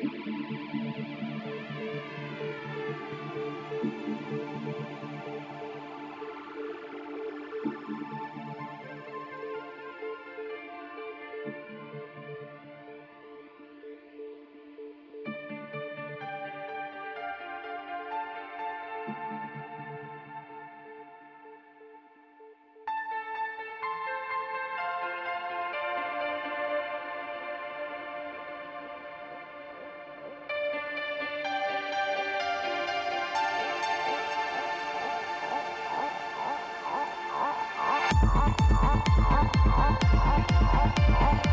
Thank you. ハハハハ!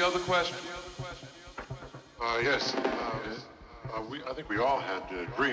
Any other question? Uh, yes. Uh, uh, we, I think we all had uh, to agree